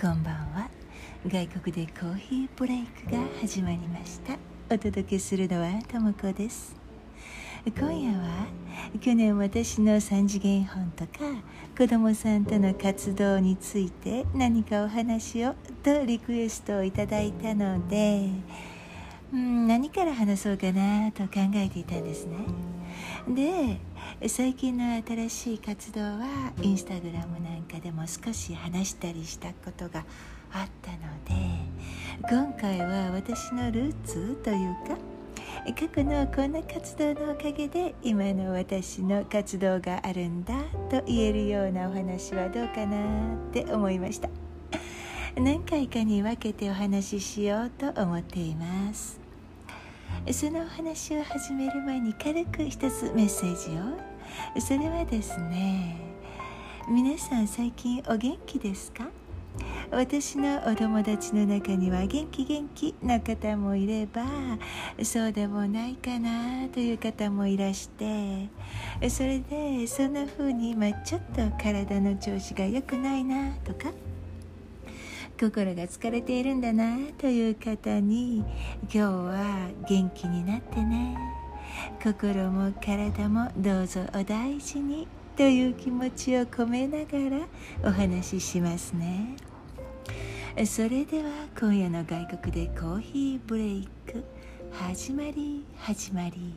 こんばんは。外国でコーヒーブレイクが始まりました。お届けするのはともこです。今夜は去年私の3次元本とか子供さんとの活動について何かお話をとリクエストをいただいたのでうん何から話そうかなと考えていたんですね。で最近の新しい活動はインスタグラムなんかでも少し話したりしたことがあったので今回は私のルーツというか過去のこんな活動のおかげで今の私の活動があるんだと言えるようなお話はどうかなって思いました。何回かに分けてお話ししようと思っています。そのお話を始める前に軽く一つメッセージを。それはですね皆さん最近お元気ですか？私のお友達の中には元気元気な方もいればそうでもないかなという方もいらしてそれでそんな風に今ちょっと体の調子が良くないなとか心が疲れているんだなという方に今日は元気になってね。心も体もどうぞお大事にという気持ちを込めながらお話ししますね。それでは今夜の外国でコーヒーブレイク始まり始まり。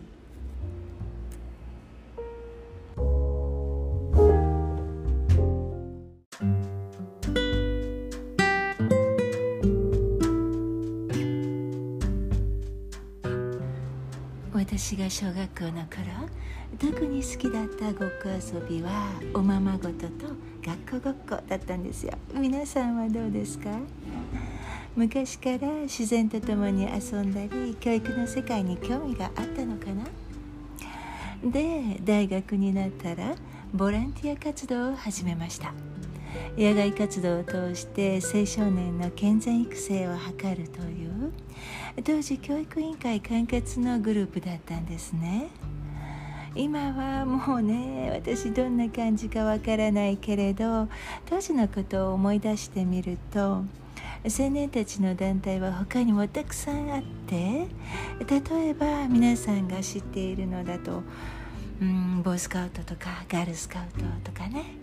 私が小学校の頃特に好きだったごっこ遊びはおままごとと学校ごっこだったんですよ。皆さんはどうですか？昔から自然と共に遊んだり教育の世界に興味があったのかな？で大学になったらボランティア活動を始めました。野外活動を通して青少年の健全育成を図るという当時教育委員会管轄のグループだったんですね。今はもうね私どんな感じかわからないけれど当時のことを思い出してみると青年たちの団体は他にもたくさんあって例えば皆さんが知っているのだとうんボーイスカウトとかガールスカウトとかね。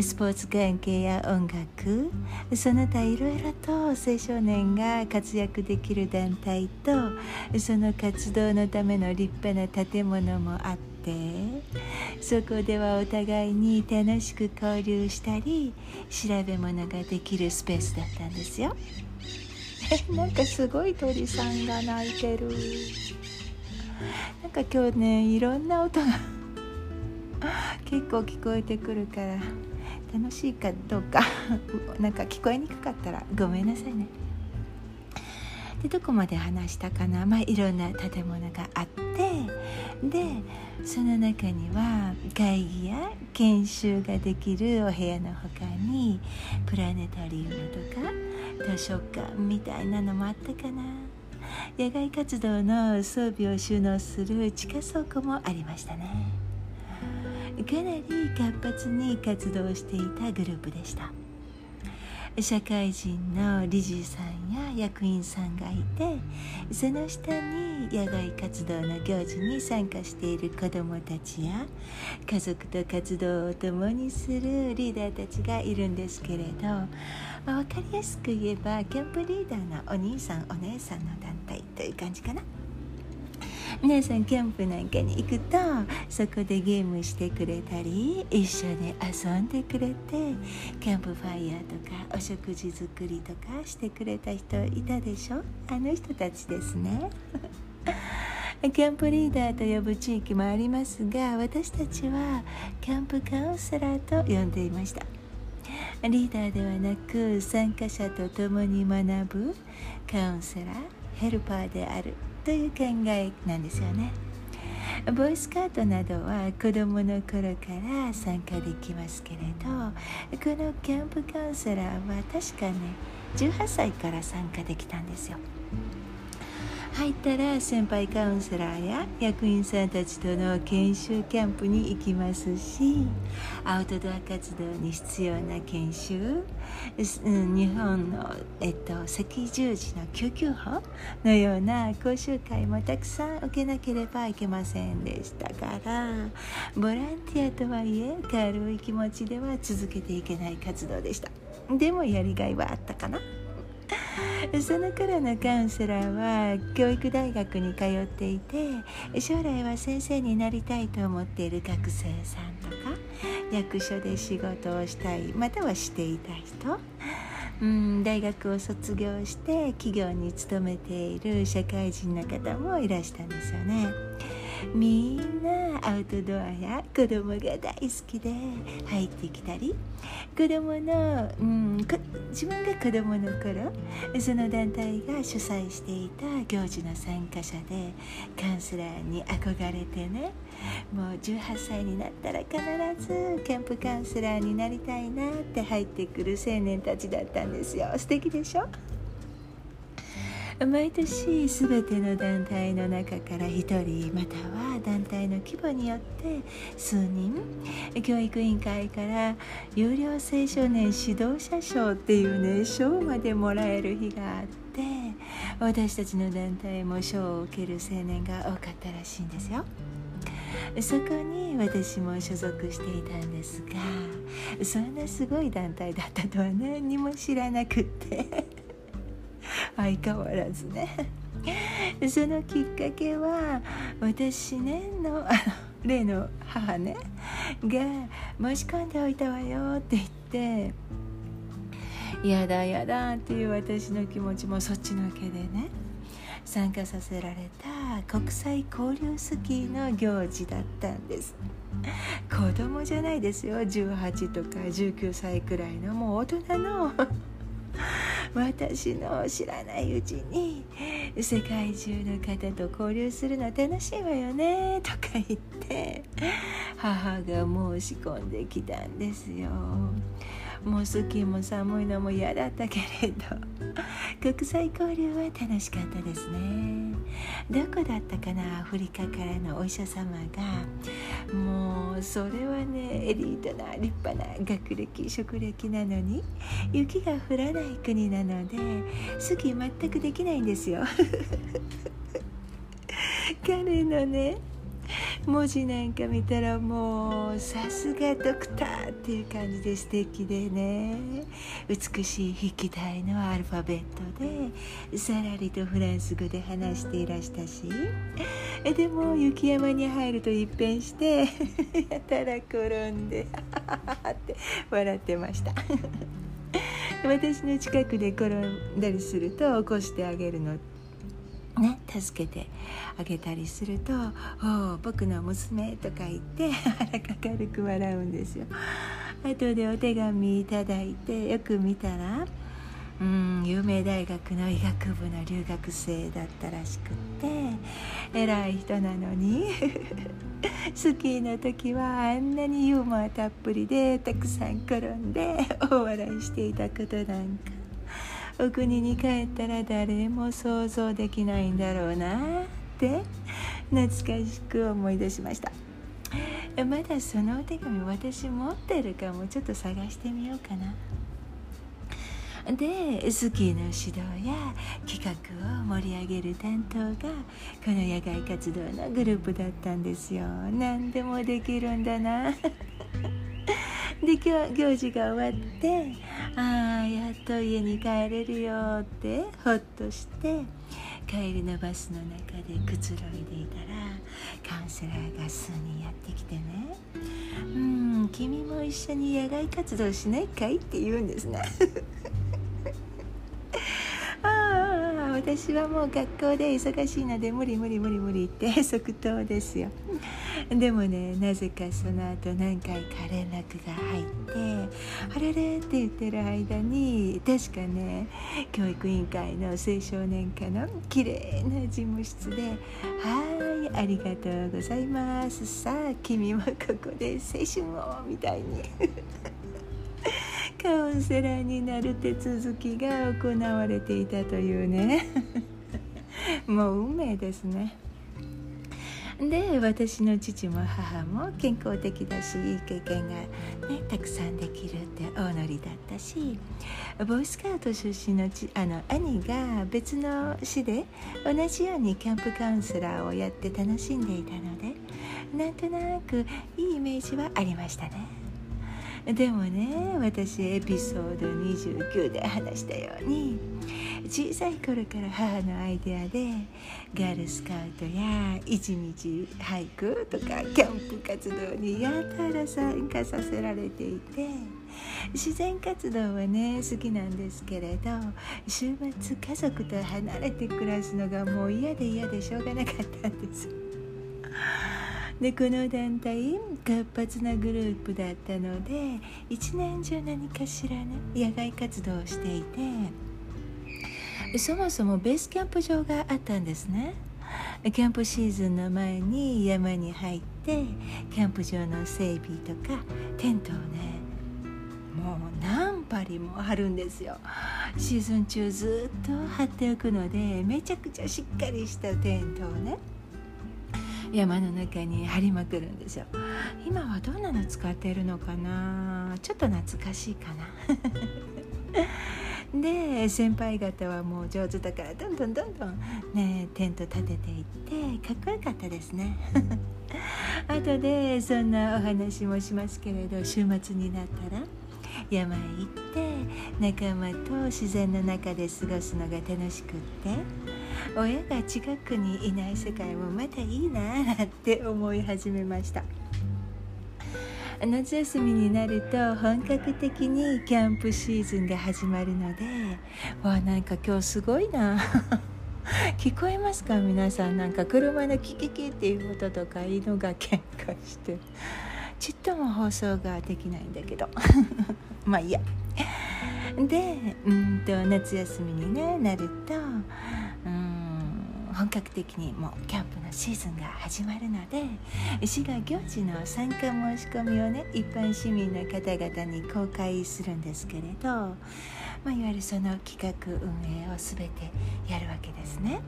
スポーツ関係や音楽その他いろいろと青少年が活躍できる団体とその活動のための立派な建物もあってそこではお互いに楽しく交流したり調べ物ができるスペースだったんですよ。なんかすごい鳥さんが鳴いてる。なんか今日ねいろんな音が 結構聞こえてくるから。楽しいかどうか なんか聞こえにくかったらごめんなさいね。でどこまで話したかな、まあ、いろんな建物があってでその中には会議や研修ができるお部屋の他にプラネタリウムとか図書館みたいなのもあったかな野外活動の装備を収納する地下倉庫もありましたね。かなり活発に活動していたグループでした社会人の理事さんや役員さんがいてその下に野外活動の行事に参加している子どもたちや家族と活動を共にするリーダーたちがいるんですけれど、ま、分かりやすく言えばキャンプリーダーのお兄さんお姉さんの団体という感じかな。皆さんキャンプなんかに行くとそこでゲームしてくれたり一緒に遊んでくれてキャンプファイヤーとかお食事作りとかしてくれた人いたでしょ？あの人たちですね。キャンプリーダーと呼ぶ地域もありますが私たちはキャンプカウンセラーと呼んでいました。リーダーではなく参加者と共に学ぶカウンセラーヘルパーであるという考えなんですよね。ボーイスカートなどは子どもの頃から参加できますけれどこのキャンプカウンセラーは確かね18歳から参加できたんですよ。入ったら先輩カウンセラーや役員さんたちとの研修キャンプに行きますしアウトドア活動に必要な研修日本の、えっと、赤十字の救急法のような講習会もたくさん受けなければいけませんでしたからボランティアとはいえ軽い気持ちでは続けていけない活動でした。でもやりがいはあったかな。その頃のカウンセラーは教育大学に通っていて将来は先生になりたいと思っている学生さんとか役所で仕事をしたいまたはしていた人うん大学を卒業して企業に勤めている社会人の方もいらしたんですよね。みんなアウトドアや子供が大好きで入ってきたり子供の、うん、自分が子供の頃その団体が主催していた行事の参加者でカウンセラーに憧れてねもう18歳になったら必ずキャンプカウンセラーになりたいなって入ってくる青年たちだったんですよ。素敵でしょ？毎年全ての団体の中から1人または団体の規模によって数人教育委員会から有料青少年指導者賞っていうね賞までもらえる日があって私たちの団体も賞を受ける青年が多かったらしいんですよ。そこに私も所属していたんですがそんなすごい団体だったとは何にも知らなくって 相変わらずね。そのきっかけは私ねのあの 例の母ねが申し込んでおいたわよって言ってやだやだっていう私の気持ちもそっちのけでね参加させられた国際交流スキーの行事だったんです。子供じゃないですよ。18とか19歳くらいのもう大人の。私の知らないうちに世界中の方と交流するの楽しいわよね。とか言って母が申し込んできたんですよ。もうスキーも寒いのも嫌だったけれど 国際交流は楽しかったですね。どこだったかな？アフリカからのお医者様がもうそれはねエリートな立派な学歴職歴なのに雪が降らない国なのでスキー全くできないんですよ。彼のね文字なんか見たらもうさすがドクターっていう感じで素敵でね。美しい筆記体のアルファベットでさらりとフランス語で話していらしたし。でも雪山に入ると一変してやたら転んでって笑ってました。私の近くで転んだりすると起こしてあげるのってね、助けてあげたりすると「お僕の娘」とか言って 腹か軽く笑うんですよ。後でお手紙いただいてよく見たらうん有名大学の医学部の留学生だったらしくって偉い人なのにスキーの時はあんなにユーモアたっぷりでたくさん転んで大笑いしていたことなんかお国に帰ったら誰も想像できないんだろうなって懐かしく思い出しました。まだそのお手紙私持ってるかもちょっと探してみようかな。でスキーの指導や企画を盛り上げる担当がこの野外活動のグループだったんですよ。何でもできるんだな。で行事が終わってああやっと家に帰れるよってほっとして帰りのバスの中でくつろいでいたらカウンセラーが数人やってきてね「うん君も一緒に野外活動しないかい?」って言うんですね 私はもう学校で忙しいので無理無理無理無理って 即答ですよでもねなぜかその後何回か連絡が入って「あれれ?」って言ってる間に確かね教育委員会の青少年課の綺麗な事務室で「はいありがとうございますさあ君もここで青春を」みたいにカウンセラーになる手続きが行われていたというね もう運命ですねで私の父も母も健康的だしいい経験が、ね、たくさんできるって大乗りだったしボーイスカウト出身のちあの兄が別の市で同じようにキャンプカウンセラーをやって楽しんでいたのでなんとなくいいイメージはありましたね。でもね私エピソード29で話したように小さい頃から母のアイデアでガールスカウトや一日俳句とかキャンプ活動にやたら参加させられていて自然活動はね好きなんですけれど週末家族と離れて暮らすのがもう嫌で嫌でしょうがなかったんです。でこの団体活発なグループだったので一年中何かしらね野外活動をしていてそもそもベースキャンプ場があったんですね。キャンプシーズンの前に山に入ってキャンプ場の整備とかテントをねもう何針も張るんですよ。シーズン中ずっと張っておくのでめちゃくちゃしっかりしたテントをね山の中に張りまくるんですよ。今はどんなの使っているのかな？ちょっと懐かしいかな。で先輩方はもう上手だからどんどんどんどんねテント立てていってかっこよかったですね。後でそんなお話もしますけれど週末になったら山へ行って仲間と自然の中で過ごすのが楽しくって親が近くにいない世界もまたいいなって思い始めました。夏休みになると本格的にキャンプシーズンが始まるのでわなんか今日すごいな。聞こえますか？皆さんなんか車のキキキっていう音とか犬が喧嘩して。ちっとも放送ができないんだけど。まあいいや。でうんと夏休みに、ね、なると本格的にもうキャンプのシーズンが始まるので市が行事の参加申し込みをね一般市民の方々に公開するんですけれど、まあ、いわゆるその企画運営を全てやるわけですね。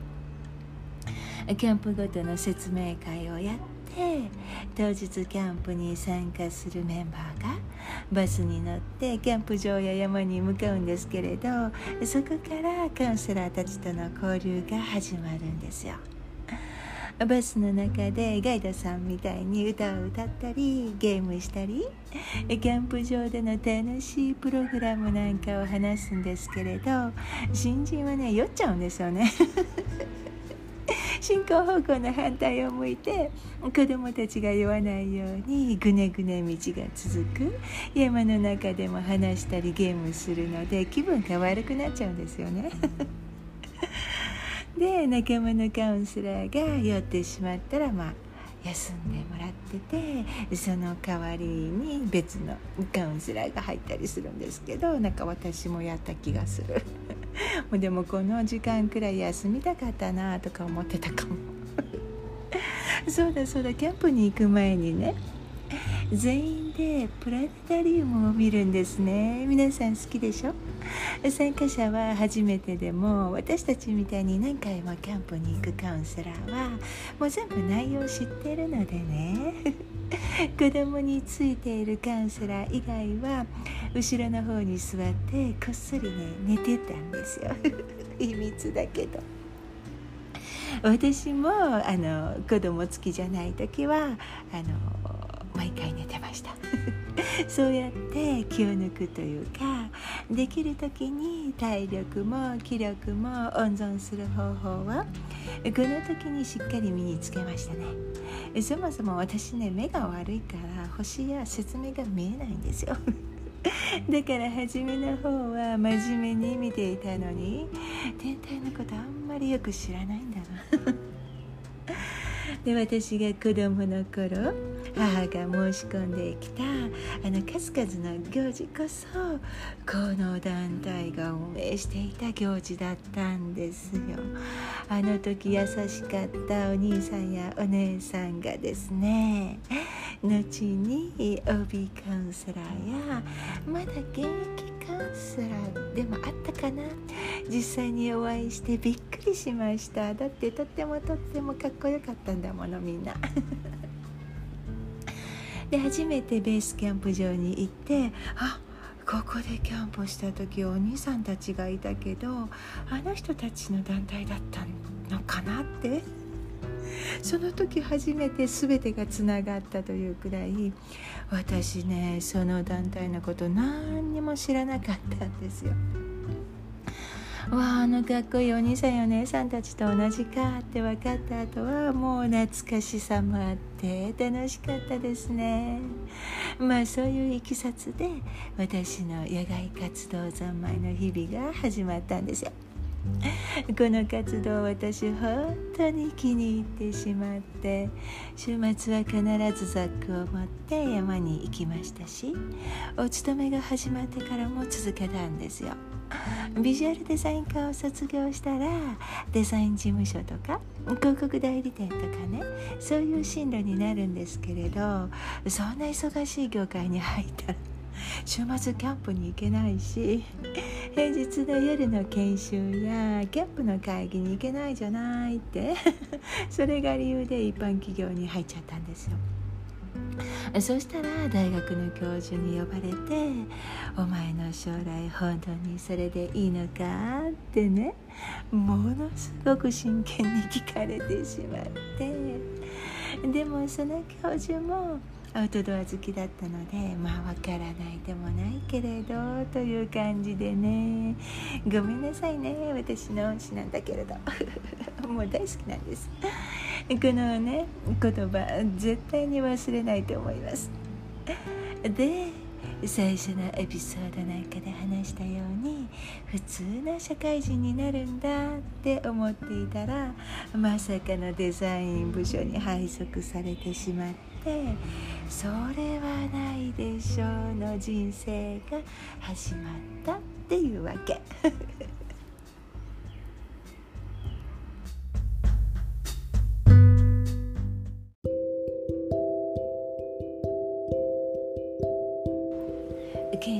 キャンプごとの説明会をやって当日キャンプに参加するメンバーがバスに乗ってキャンプ場や山に向かうんですけれどそこからカウンセラーたちとの交流が始まるんですよ。バスの中でガイドさんみたいに歌を歌ったりゲームしたりキャンプ場での楽しいプログラムなんかを話すんですけれど新人はね酔っちゃうんですよね。進行方向の反対を向いて子どもたちが酔わないようにぐねぐね道が続く山の中でも話したりゲームするので気分が悪くなっちゃうんですよね。で仲間のカウンセラーが酔ってしまったらまあ休んでもらっててその代わりに別のカウンセラーが入ったりするんですけどなんか私もやった気がする。でもこの時間くらい休みたかったなとか思ってたかも。そうだそうだキャンプに行く前にね全員でプラネタリウムを見るんですね。皆さん好きでしょ？参加者は初めてでも私たちみたいに何回もキャンプに行くカウンセラーはもう全部内容知ってるのでね。子供についているカウンセラー以外は後ろの方に座ってこっそりね寝てたんですよ。秘密だけど。私もあの子供付きじゃない時はあの毎回寝てました。そうやって気を抜くというかできる時に体力も気力も温存する方法はこの時にしっかり身につけましたね。そもそも私ね目が悪いから星や説明が見えないんですよ。だから初めの方は真面目に見ていたのに天体のことあんまりよく知らないんだな。で私が子供の頃母が申し込んできたあの数々の行事こそこの団体が運営していた行事だったんですよ。あの時優しかったお兄さんやお姉さんがですね後に OB カウンセラーやまだ現役カウンセラーでもあったかな。実際にお会いしてびっくりしました。だってとってもとってもかっこよかったんだものみんな。で初めてベースキャンプ場に行ってあここでキャンプした時お兄さんたちがいたけどあの人たちの団体だったのかなってその時初めて全てがつながったというくらい私ねその団体のこと何にも知らなかったんですよ。わああのかっこいいお兄さんやお姉さんたちと同じかって分かった後はもう懐かしさもあって楽しかったですね。まあそういういきさつで私の野外活動三昧の日々が始まったんですよ。この活動私本当に気に入ってしまって週末は必ずザックを持って山に行きましたしお勤めが始まってからも続けたんですよ。ビジュアルデザイン科を卒業したらデザイン事務所とか広告代理店とかねそういう進路になるんですけれどそんな忙しい業界に入ったら週末キャンプに行けないし平日の夜の研修やキャンプの会議に行けないじゃないってそれが理由で一般企業に入っちゃったんですよ。そしたら大学の教授に呼ばれて「お前の将来本当にそれでいいのか?」ってねものすごく真剣に聞かれてしまって。でもその教授もアウトドア好きだったのでまあわからないでもないけれどという感じでねごめんなさいね私の恩師なんだけれど もう大好きなんです。のね言葉絶対に忘れないと思いますで最初のエピソードなんかで話したように普通の社会人になるんだって思っていたらまさかのデザイン部署に配属されてしまってそれはないでしょうの人生が始まったっていうわけ。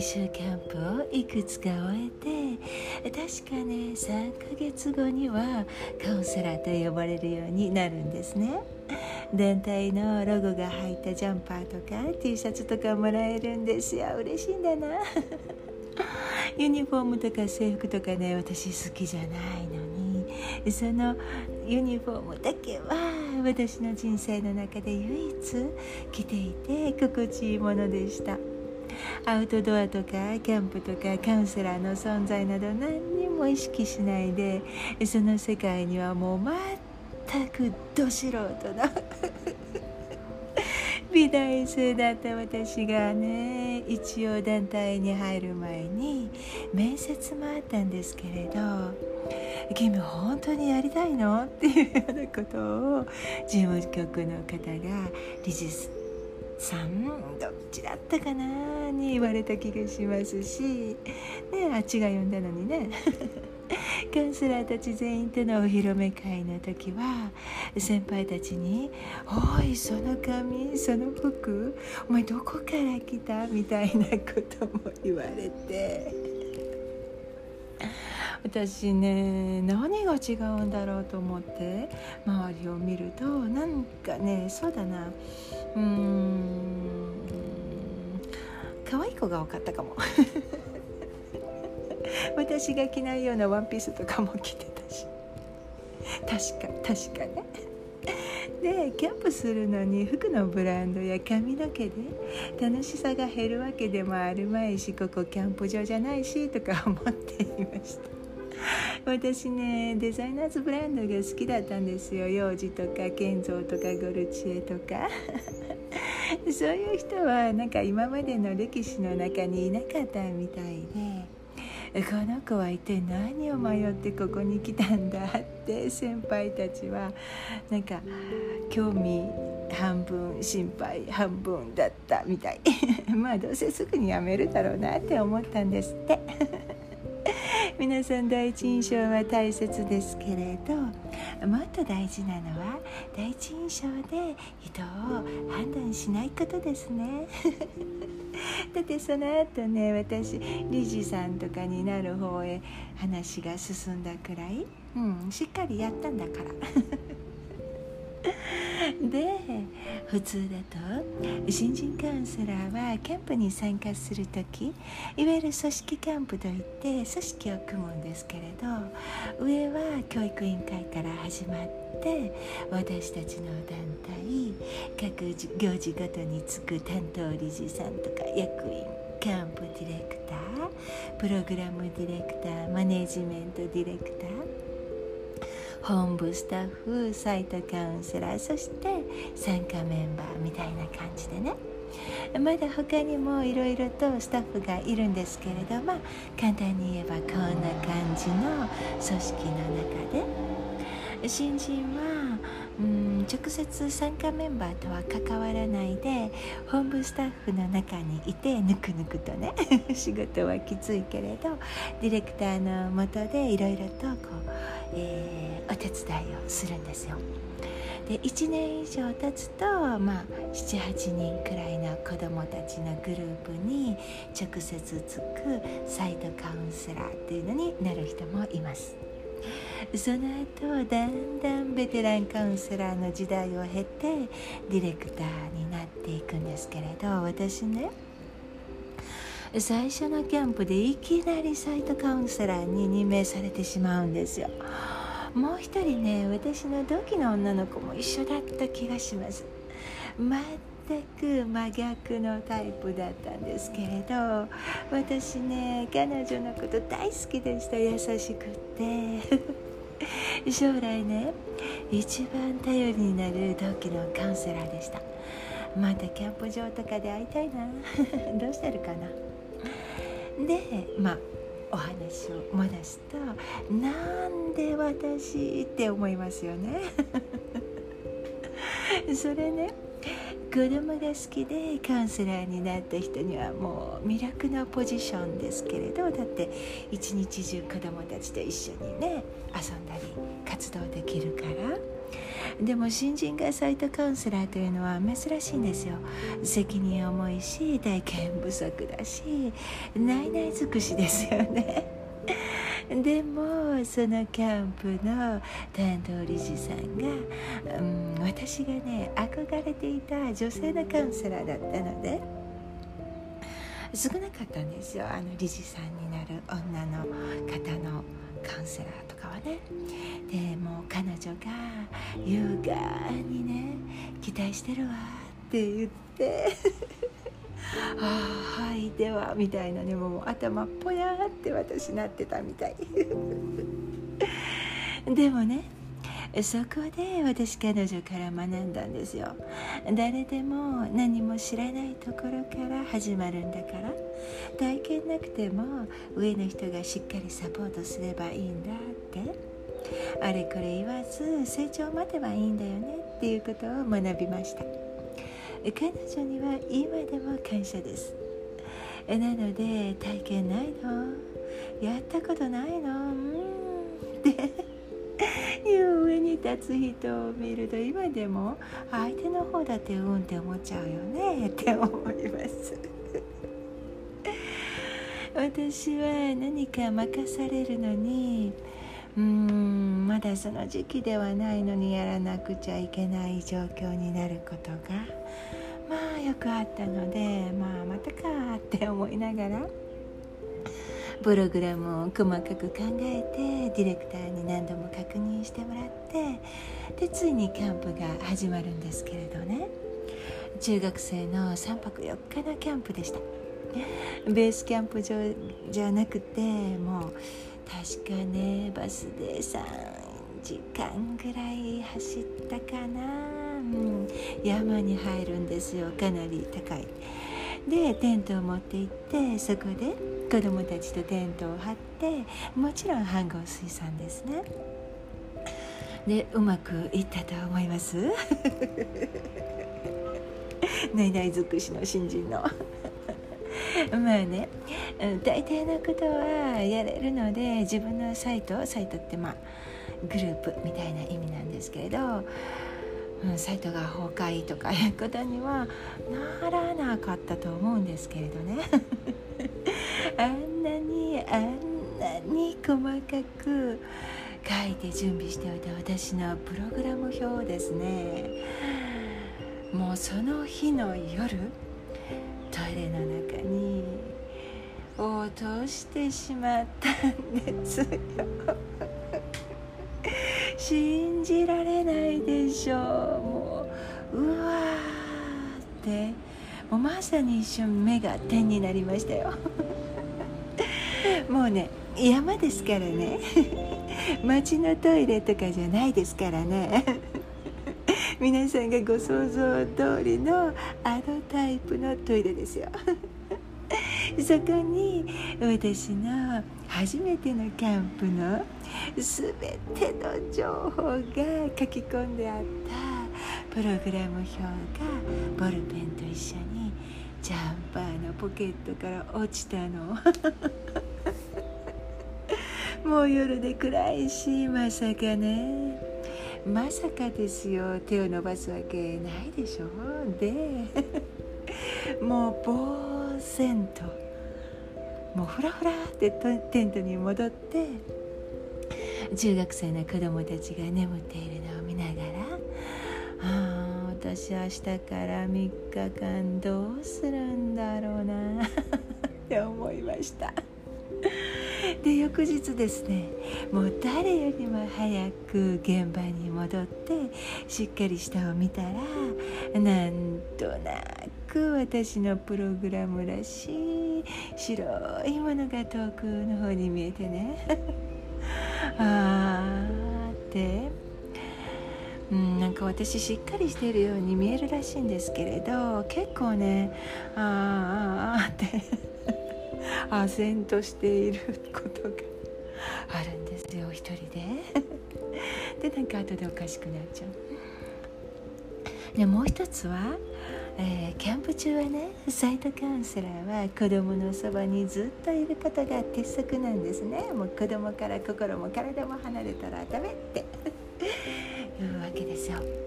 研修キャンプをいくつか終えて確かね3ヶ月後にはカウンセラーと呼ばれるようになるんですね。団体のロゴが入ったジャンパーとか T シャツとかもらえるんですよ。嬉しいんだな。ユニフォームとか制服とかね私好きじゃないのに。そのユニフォームだけは私の人生の中で唯一着ていて心地いいものでした。アウトドアとかキャンプとかカウンセラーの存在など何にも意識しないでその世界にはもう全くど素人の 美大生だった私がね一応団体に入る前に面接もあったんですけれど「君本当にやりたいの?」っていうようなことを事務局の方が理事さんどっちだったかなに言われた気がしますし、ね、あっちが呼んだのにね カウンセラーたち全員とのお披露目会の時は先輩たちに「おいその髪その服お前どこから来た?」みたいなことも言われて。私ね何が違うんだろうと思って周りを見るとなんかねそうだなうーん。可愛い子が多かったかも。私が着ないようなワンピースとかも着てたし。確か確かね。でキャンプするのに服のブランドや髪の毛で楽しさが減るわけでもあるまいしここキャンプ場じゃないしとか思っていました。私ねデザイナーズブランドが好きだったんですよ。幼児とかケンゾーとかゴルチエとか。そういう人はなんか今までの歴史の中にいなかったみたいで。この子は一体何を迷ってここに来たんだって先輩たちはなんか興味半分心配半分だったみたい。まあどうせすぐに辞めるだろうなって思ったんですって。皆さん第一印象は大切ですけれどもっと大事なのは第一印象で人を判断しないことですね。だってその後ね私理事さんとかになる方へ話が進んだくらい、うん、しっかりやったんだから。で普通だと新人カウンセラーはキャンプに参加する時いわゆる組織キャンプといって組織を組むんですけれど上は教育委員会から始まって私たちの団体各行事ごとにつく担当理事さんとか役員キャンプディレクタープログラムディレクターマネジメントディレクター本部スタッフサイトカウンセラーそして参加メンバーみたいな感じでね。まだ他にもいろいろとスタッフがいるんですけれども簡単に言えばこんな感じの組織の中で。新人はうん直接参加メンバーとは関わらないで本部スタッフの中にいてぬくぬくとね 仕事はきついけれどディレクターのもとでいろいろとこう、えー、お手伝いをするんですよ。で1年以上経つと、まあ、78人くらいの子どもたちのグループに直接つくサイトカウンセラーっていうのになる人もいます。その後だんだんベテランカウンセラーの時代を経てディレクターになっていくんですけれど私ね最初のキャンプでいきなりサイトカウンセラーに任命されてしまうんですよ。もう一人ね私の同期の女の子も一緒だった気がします。全く真逆のタイプだったんですけれど私ね彼女のこと大好きでした。優しくって。将来ね一番頼りになる同期のカウンセラーでした。またキャンプ場とかで会いたいな。どうしてるかな。でまあお話を戻すとなんで私って思いますよね。それね子供が好きでカウンセラーになった人にはもう魅力のポジションですけれどだって一日中子供たちと一緒にね遊んだり活動できるから。でも新人がサイトカウンセラーというのは珍しいんですよ。責任重いし体験不足だしないない尽くしですよね。でもそのキャンプの担当理事さんが、うん、私がね憧れていた女性のカウンセラーだったので少なかったんですよ。あの理事さんになる女の方のカウンセラーとかはね。でも彼女が優雅にね期待してるわって言って。ああはいではみたいなねもう頭ぽやーって私なってたみたい。でもねそこで私彼女から学んだんですよ。誰でも何も知らないところから始まるんだから。体験なくても上の人がしっかりサポートすればいいんだって。あれこれ言わず成長待てばいいんだよねっていうことを学びました。彼女には今でも感謝です。なので体験ないの？やったことないの？うん。っていう上に立つ人を見ると今でも相手の方だってうんって思っちゃうよね？って思います。私は何か任されるのにうーんまだその時期ではないのにやらなくちゃいけない状況になることがまあよくあったのでまあまたかって思いながらプログラムを細かく考えてディレクターに何度も確認してもらってでついにキャンプが始まるんですけれどね。中学生の3泊4日のキャンプでした。ベースキャンプ場じゃなくてもう確かねバスで3時間ぐらい走ったかな。うん、山に入るんですよかなり高い。でテントを持って行ってそこで子供たちとテントを張ってもちろん飯合水産ですね。でうまくいったと思います。ないない尽くしの新人の。まあね。うん大体のことはやれるので自分のサイトサイトってまあグループみたいな意味なんですけれど、うん、サイトが崩壊とかいうことにはならなかったと思うんですけれどね。あんなにあんなに細かく書いて準備しておいた私のプログラム表をですね。もうその日の夜トイレの中に落としてしまったんですよ。信じられないでしょう。もううわーって。もうまさに一瞬目が点になりましたよ。もうね山ですからね。町のトイレとかじゃないですからね。皆さんがご想像通りのあのタイプのトイレですよ。そこに私の初めてのキャンプの全ての情報が書き込んであったプログラム表がボルペンと一緒にジャンパーのポケットから落ちたの。もう夜で暗いしまさかね。まさかですよ。手を伸ばすわけないでしょ。で もう呆然ともうフラフラってテントに戻って中学生の子供たちが眠っているのを見ながらああ私明日から3日間どうするんだろうな。って思いました。で翌日ですねもう誰よりも早く現場に戻ってしっかり下を見たらなんとなく私のプログラムらしい白いものが遠くの方に見えてね。あーって。うん、なんか私しっかりしているように見えるらしいんですけれど結構ねあーあーあって。唖然としていることがあるんですよ一人で。でなんか後でおかしくなっちゃう。でもう一つは、えー、キャンプ中はねサイトカウンセラーは子供のそばにずっといることが鉄則なんですね。もう子供から心も体も離れたらダメって。いうわけですよ。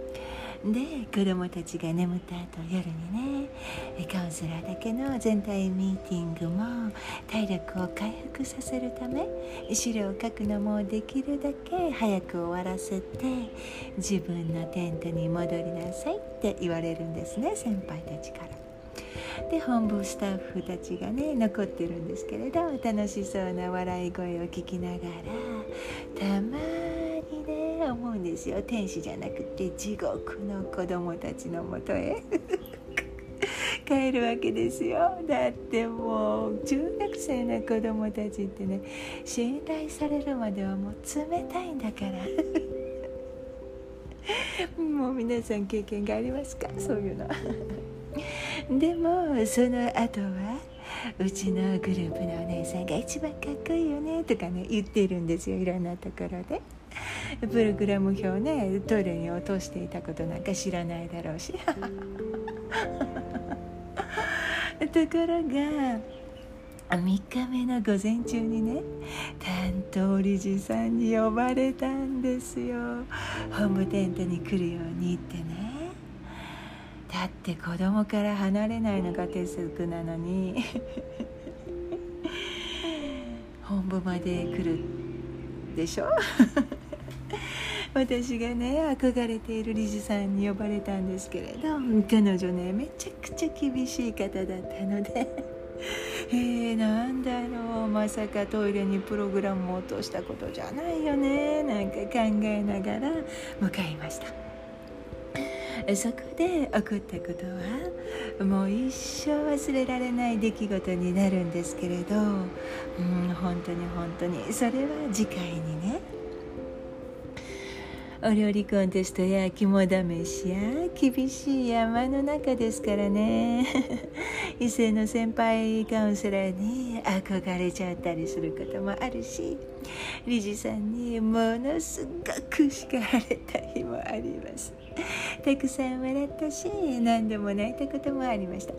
で子供たちが眠った後夜にねカウンセラーだけの全体ミーティングも体力を回復させるため資料を書くのもできるだけ早く終わらせて自分のテントに戻りなさいって言われるんですね先輩たちから。で本部スタッフたちがね残ってるんですけれど楽しそうな笑い声を聞きながらたまにですよ。天使じゃなくて地獄の子供たちのもとへ。帰るわけですよ。だってもう中学生の子供たちってね信頼されるまではもう冷たいんだから。もう皆さん経験がありますか？そういうの。でもその後はうちのグループのお姉さんが一番かっこいいよねとかね言ってるんですよいろんなところで。プログラム表ねトイレに落としていたことなんか知らないだろうし。ところが3日目の午前中にね担当理事さんに呼ばれたんですよ。本部テントに来るようにってねだって子供から離れないのが鉄則なのに。本部まで来るでしょ？私がね憧れている理事さんに呼ばれたんですけれど彼女ねめちゃくちゃ厳しい方だったので。えー、なんだろう。まさかトイレにプログラムを落としたことじゃないよね。なんか考えながら向かいました。そこで起こったことはもう一生忘れられない出来事になるんですけれど、うん、本当に本当にそれは次回にね。お料理コンテストや肝試しや厳しい山の中ですからね。異性の先輩カウンセラーに憧れちゃったりすることもあるし理事さんにものすごく叱られた日もあります。たくさん笑ったし何度も泣いたこともありました。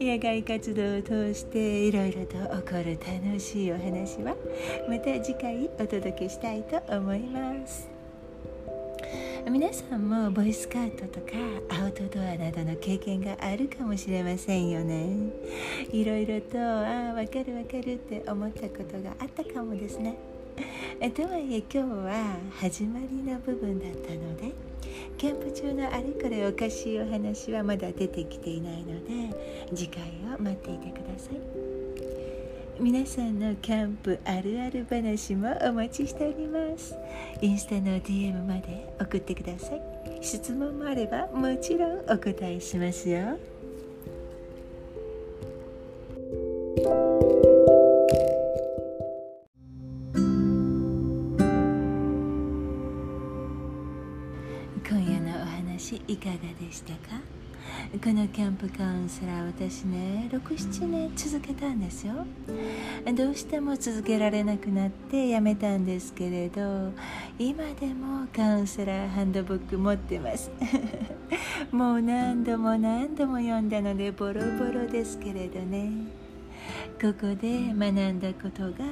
野外活動を通していろいろと起こる楽しいお話はまた次回お届けしたいと思います。皆さんもボイスカートとかアウトドアなどの経験があるかもしれませんよね。いろいろとああ分かる分かるって思ったことがあったかもですね。とはいえ今日は始まりの部分だったのでキャンプ中のあれこれおかしいお話はまだ出てきていないので次回を待っていてください。皆さんのキャンプあるある話もお待ちしております。インスタの DM まで送ってください。質問もあればもちろんお答えしますよ。かがでしたか？このキャンプカウンセラー私ね67年続けたんですよ。どうしても続けられなくなってやめたんですけれど今でもカウンセラーハンドブック持ってます。もう何度も何度も読んだのでボロボロですけれどね。ここで学んだことが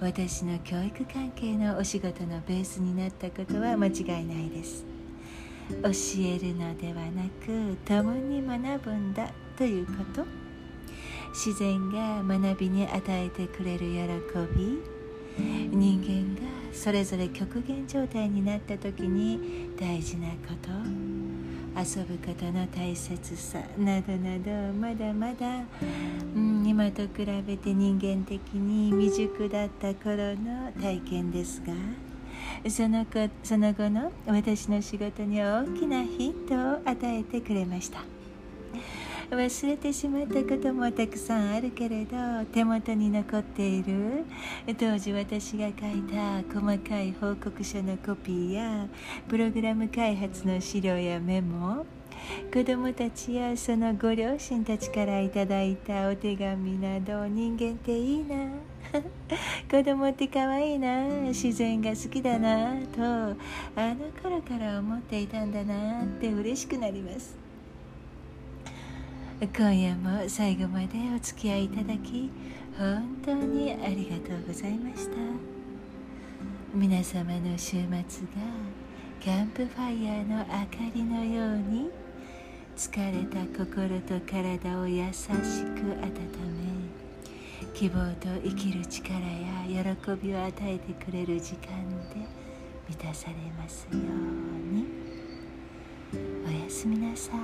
私の教育関係のお仕事のベースになったことは間違いないです。教えるのではなく共に学ぶんだということ。自然が学びに与えてくれる喜び。人間がそれぞれ極限状態になった時に大事なこと。遊ぶことの大切さなどなどまだまだ、うん、今と比べて人間的に未熟だった頃の体験ですが。その子その後の私の仕事に大きなヒントを与えてくれました。忘れてしまったこともたくさんあるけれど手元に残っている。当時私が書いた細かい報告書のコピーやプログラム開発の資料やメモ。子供たちやそのご両親たちからいただいたお手紙など人間っていいな。子供って可愛いな自然が好きだなとあの頃から思っていたんだなって嬉しくなります。今夜も最後までお付き合いいただき本当にありがとうございました。皆様の週末がキャンプファイヤーの明かりのように疲れた心と体を優しく温め希望と生きる力や喜びを与えてくれる時間で満たされますように。おやすみなさい。